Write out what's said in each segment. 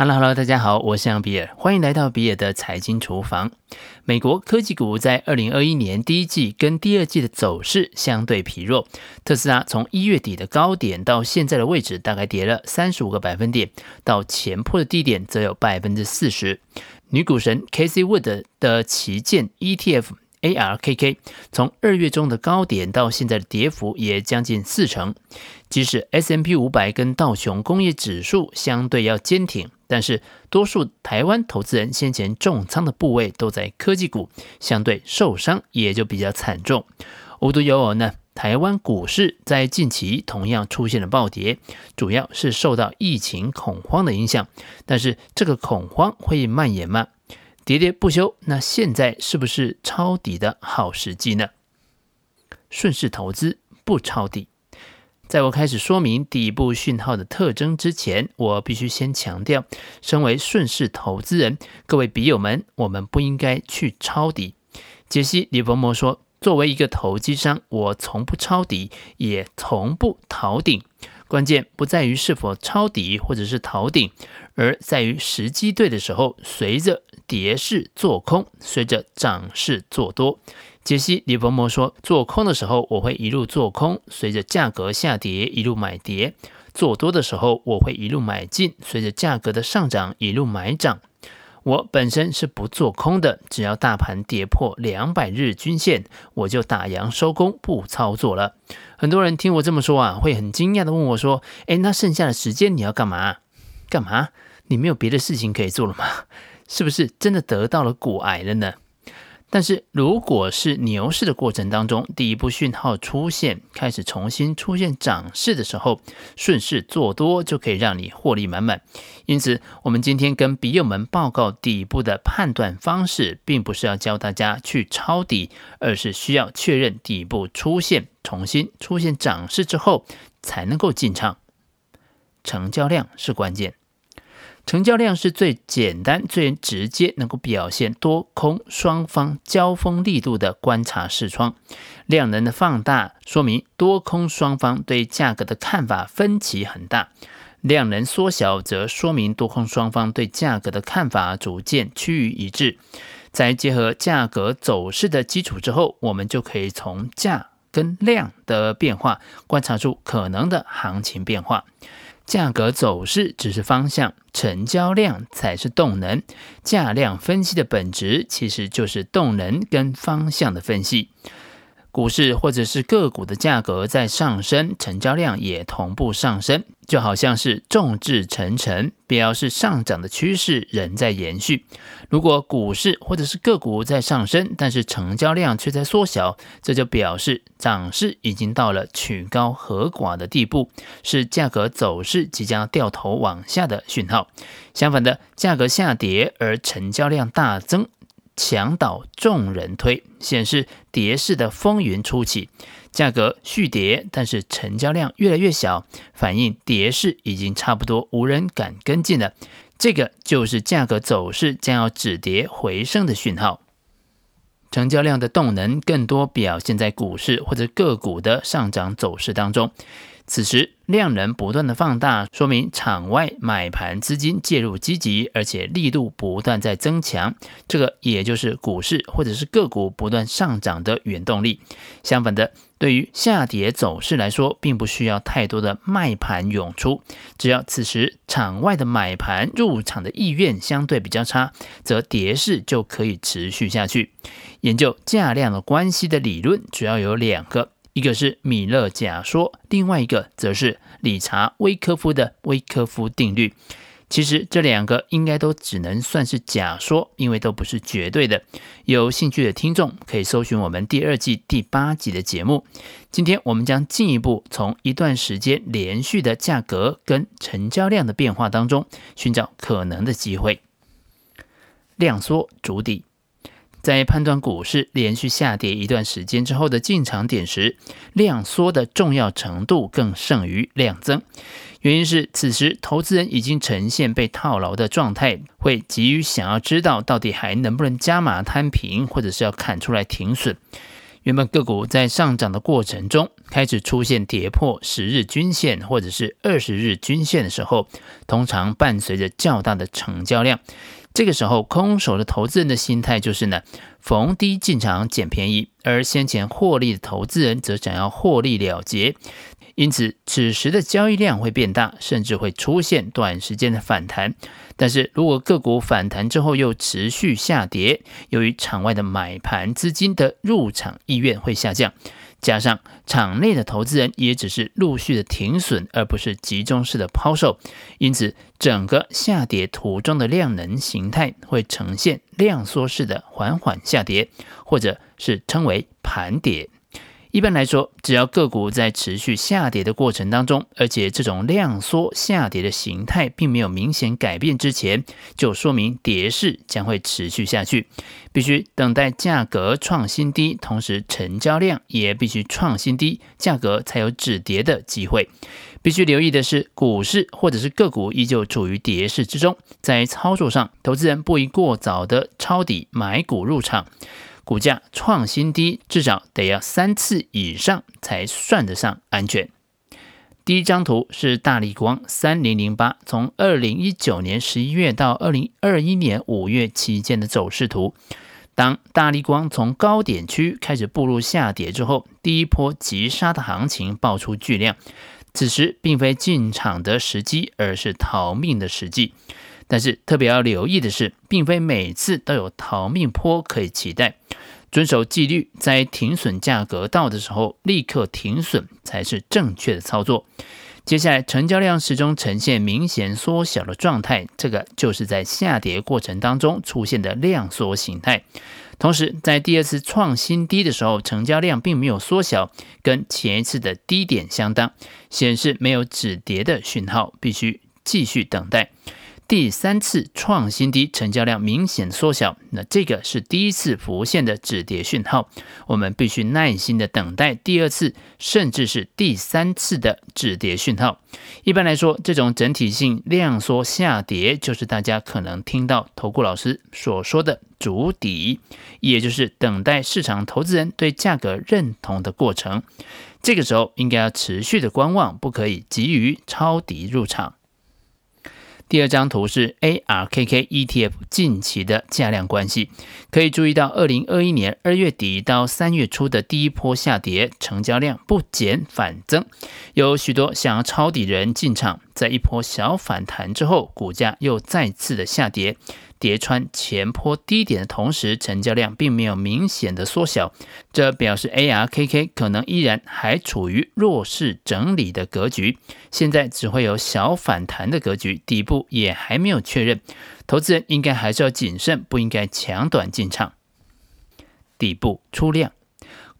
Hello，Hello，大家好，我是杨比尔，欢迎来到比尔的财经厨房。美国科技股在二零二一年第一季跟第二季的走势相对疲弱，特斯拉从一月底的高点到现在的位置，大概跌了三十五个百分点，到前破的低点则有百分之四十。女股神 Casey Wood 的旗舰 ETF。ARKK 从二月中的高点到现在的跌幅也将近四成，即使 S&P 五百跟道琼工业指数相对要坚挺，但是多数台湾投资人先前重仓的部位都在科技股，相对受伤也就比较惨重。无独有偶呢，台湾股市在近期同样出现了暴跌，主要是受到疫情恐慌的影响，但是这个恐慌会蔓延吗？喋喋不休，那现在是不是抄底的好时机呢？顺势投资不抄底。在我开始说明底部讯号的特征之前，我必须先强调，身为顺势投资人，各位笔友们，我们不应该去抄底。杰西·李伯摩说：“作为一个投机商，我从不抄底，也从不逃顶。关键不在于是否抄底或者是逃顶，而在于时机对的时候，随着。”跌势做空，随着涨势做多。杰西·李伯摩说：“做空的时候，我会一路做空，随着价格下跌一路买跌；做多的时候，我会一路买进，随着价格的上涨一路买涨。我本身是不做空的，只要大盘跌破两百日均线，我就打烊收工，不操作了。”很多人听我这么说啊，会很惊讶的问我说：“哎，那剩下的时间你要干嘛？干嘛？你没有别的事情可以做了吗？”是不是真的得到了骨癌了呢？但是如果是牛市的过程当中，第一波讯号出现，开始重新出现涨势的时候，顺势做多就可以让你获利满满。因此，我们今天跟笔友们报告底部的判断方式，并不是要教大家去抄底，而是需要确认底部出现，重新出现涨势之后，才能够进场。成交量是关键。成交量是最简单、最直接能够表现多空双方交锋力度的观察视窗。量能的放大说明多空双方对价格的看法分歧很大；量能缩小则说明多空双方对价格的看法逐渐趋于一致。在结合价格走势的基础之后，我们就可以从价跟量的变化观察出可能的行情变化。价格走势只是方向，成交量才是动能。价量分析的本质其实就是动能跟方向的分析。股市或者是个股的价格在上升，成交量也同步上升，就好像是众志成城，表示上涨的趋势仍在延续。如果股市或者是个股在上升，但是成交量却在缩小，这就表示涨势已经到了曲高和寡的地步，是价格走势即将掉头往下的讯号。相反的，价格下跌而成交量大增。墙倒众人推，显示跌势的风云初起，价格续跌，但是成交量越来越小，反映跌势已经差不多无人敢跟进了。这个就是价格走势将要止跌回升的讯号。成交量的动能更多表现在股市或者个股的上涨走势当中。此时量能不断的放大，说明场外买盘资金介入积极，而且力度不断在增强。这个也就是股市或者是个股不断上涨的原动力。相反的，对于下跌走势来说，并不需要太多的卖盘涌出，只要此时场外的买盘入场的意愿相对比较差，则跌势就可以持续下去。研究价量的关系的理论主要有两个。一个是米勒假说，另外一个则是理查威科夫的威科夫定律。其实这两个应该都只能算是假说，因为都不是绝对的。有兴趣的听众可以搜寻我们第二季第八集的节目。今天我们将进一步从一段时间连续的价格跟成交量的变化当中，寻找可能的机会。量缩筑底。在判断股市连续下跌一段时间之后的进场点时，量缩的重要程度更胜于量增。原因是此时投资人已经呈现被套牢的状态，会急于想要知道到底还能不能加码摊平，或者是要砍出来停损。原本个股在上涨的过程中，开始出现跌破十日均线或者是二十日均线的时候，通常伴随着较大的成交量。这个时候，空手的投资人的心态就是呢，逢低进场捡便宜，而先前获利的投资人则想要获利了结。因此，此时的交易量会变大，甚至会出现短时间的反弹。但是如果个股反弹之后又持续下跌，由于场外的买盘资金的入场意愿会下降。加上场内的投资人也只是陆续的停损，而不是集中式的抛售，因此整个下跌途中的量能形态会呈现量缩式的缓缓下跌，或者是称为盘跌。一般来说，只要个股在持续下跌的过程当中，而且这种量缩下跌的形态并没有明显改变之前，就说明跌势将会持续下去。必须等待价格创新低，同时成交量也必须创新低，价格才有止跌的机会。必须留意的是，股市或者是个股依旧处于跌势之中，在操作上，投资人不宜过早的抄底买股入场。股价创新低，至少得要三次以上才算得上安全。第一张图是大立光三零零八，从二零一九年十一月到二零二一年五月期间的走势图。当大立光从高点区开始步入下跌之后，第一波急杀的行情爆出巨量，此时并非进场的时机，而是逃命的时机。但是特别要留意的是，并非每次都有逃命坡可以期待。遵守纪律，在停损价格到的时候立刻停损才是正确的操作。接下来，成交量始终呈现明显缩小的状态，这个就是在下跌过程当中出现的量缩形态。同时，在第二次创新低的时候，成交量并没有缩小，跟前一次的低点相当，显示没有止跌的讯号，必须继续等待。第三次创新低，成交量明显缩小，那这个是第一次浮现的止跌讯号，我们必须耐心的等待第二次，甚至是第三次的止跌讯号。一般来说，这种整体性量缩下跌，就是大家可能听到投顾老师所说的筑底，也就是等待市场投资人对价格认同的过程。这个时候应该要持续的观望，不可以急于抄底入场。第二张图是 ARKK ETF 近期的价量关系，可以注意到，二零二一年二月底到三月初的第一波下跌，成交量不减反增，有许多想要抄底人进场，在一波小反弹之后，股价又再次的下跌。叠穿前坡低点的同时，成交量并没有明显的缩小，这表示 ARKK 可能依然还处于弱势整理的格局，现在只会有小反弹的格局，底部也还没有确认，投资人应该还是要谨慎，不应该抢短进场。底部出量。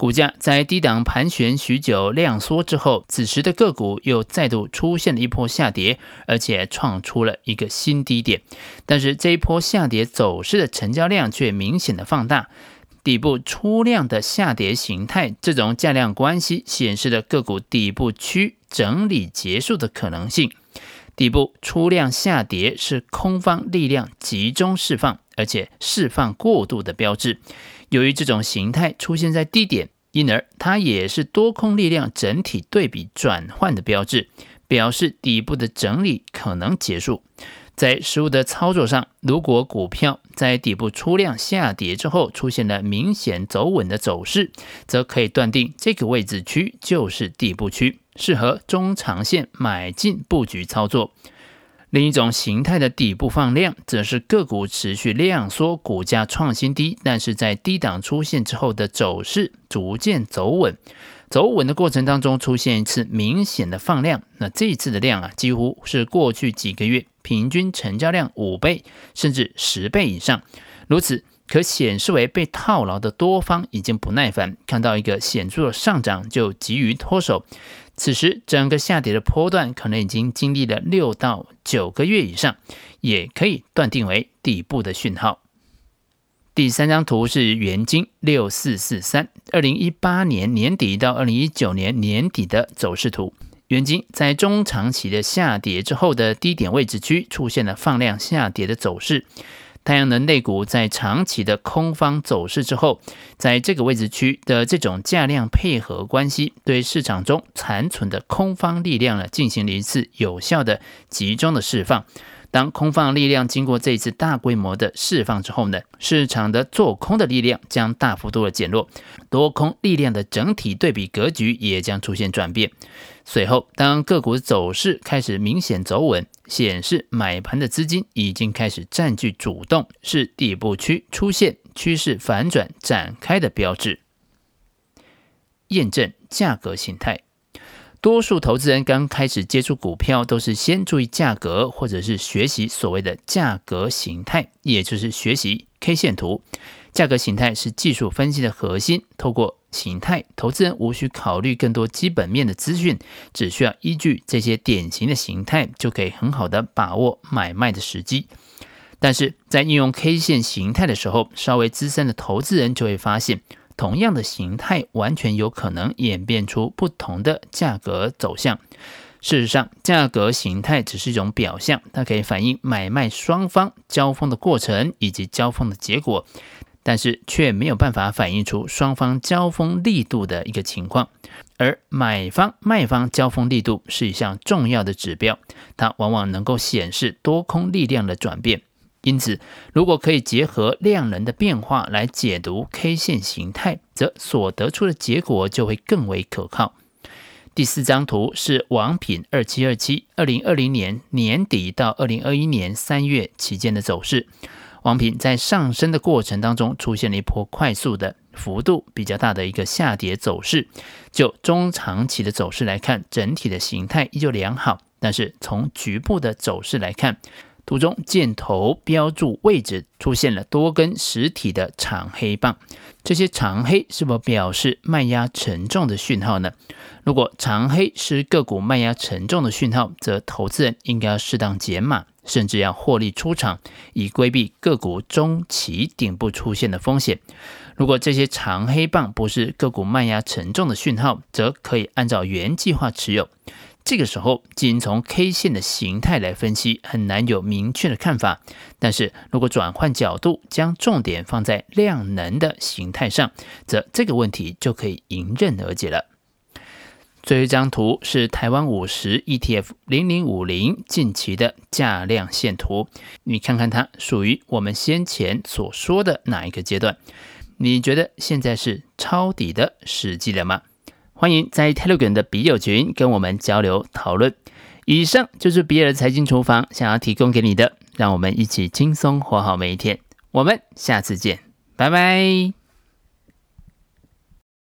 股价在低档盘旋许久，量缩之后，此时的个股又再度出现了一波下跌，而且创出了一个新低点。但是这一波下跌走势的成交量却明显的放大，底部出量的下跌形态，这种价量关系显示了个股底部区整理结束的可能性。底部出量下跌是空方力量集中释放，而且释放过度的标志。由于这种形态出现在低点，因而它也是多空力量整体对比转换的标志，表示底部的整理可能结束。在实物的操作上，如果股票在底部出量下跌之后出现了明显走稳的走势，则可以断定这个位置区就是底部区，适合中长线买进布局操作。另一种形态的底部放量，则是个股持续量缩，股价创新低，但是在低档出现之后的走势逐渐走稳，走稳的过程当中出现一次明显的放量，那这一次的量啊，几乎是过去几个月平均成交量五倍甚至十倍以上，如此可显示为被套牢的多方已经不耐烦，看到一个显著的上涨就急于脱手。此时，整个下跌的波段可能已经经历了六到九个月以上，也可以断定为底部的讯号。第三张图是元金六四四三，二零一八年年底到二零一九年年底的走势图。元金在中长期的下跌之后的低点位置区出现了放量下跌的走势。太阳能类股在长期的空方走势之后，在这个位置区的这种价量配合关系，对市场中残存的空方力量呢，进行了一次有效的集中的释放。当空方力量经过这一次大规模的释放之后呢，市场的做空的力量将大幅度的减弱，多空力量的整体对比格局也将出现转变。随后，当个股走势开始明显走稳，显示买盘的资金已经开始占据主动，是底部区出现趋势反转展开的标志。验证价格形态。多数投资人刚开始接触股票，都是先注意价格，或者是学习所谓的价格形态，也就是学习 K 线图。价格形态是技术分析的核心。透过形态，投资人无需考虑更多基本面的资讯，只需要依据这些典型的形态，就可以很好的把握买卖的时机。但是在应用 K 线形态的时候，稍微资深的投资人就会发现。同样的形态，完全有可能演变出不同的价格走向。事实上，价格形态只是一种表象，它可以反映买卖双方交锋的过程以及交锋的结果，但是却没有办法反映出双方交锋力度的一个情况。而买方卖方交锋力度是一项重要的指标，它往往能够显示多空力量的转变。因此，如果可以结合量能的变化来解读 K 线形态，则所得出的结果就会更为可靠。第四张图是王品二七二七二零二零年年底到二零二一年三月期间的走势。王品在上升的过程当中出现了一波快速的幅度比较大的一个下跌走势。就中长期的走势来看，整体的形态依旧良好，但是从局部的走势来看，图中箭头标注位置出现了多根实体的长黑棒，这些长黑是否表示卖压沉重的讯号呢？如果长黑是个股卖压沉重的讯号，则投资人应该要适当减码，甚至要获利出场，以规避个股中期顶部出现的风险。如果这些长黑棒不是个股卖压沉重的讯号，则可以按照原计划持有。这个时候，仅从 K 线的形态来分析，很难有明确的看法。但是如果转换角度，将重点放在量能的形态上，则这个问题就可以迎刃而解了。最后一张图是台湾五十 ETF 零零五零近期的价量线图，你看看它属于我们先前所说的哪一个阶段？你觉得现在是抄底的时机了吗？欢迎在 Telegram 的笔友群跟我们交流讨论。以上就是比尔财经厨房想要提供给你的，让我们一起轻松活好每一天。我们下次见，拜拜。